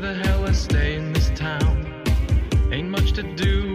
the hell I stay in this town. Ain't much to do